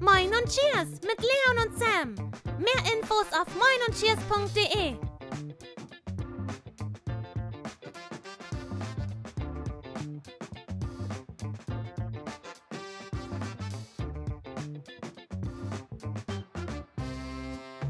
Moin und Cheers mit Leon und Sam. Mehr Infos auf moinundcheers.de.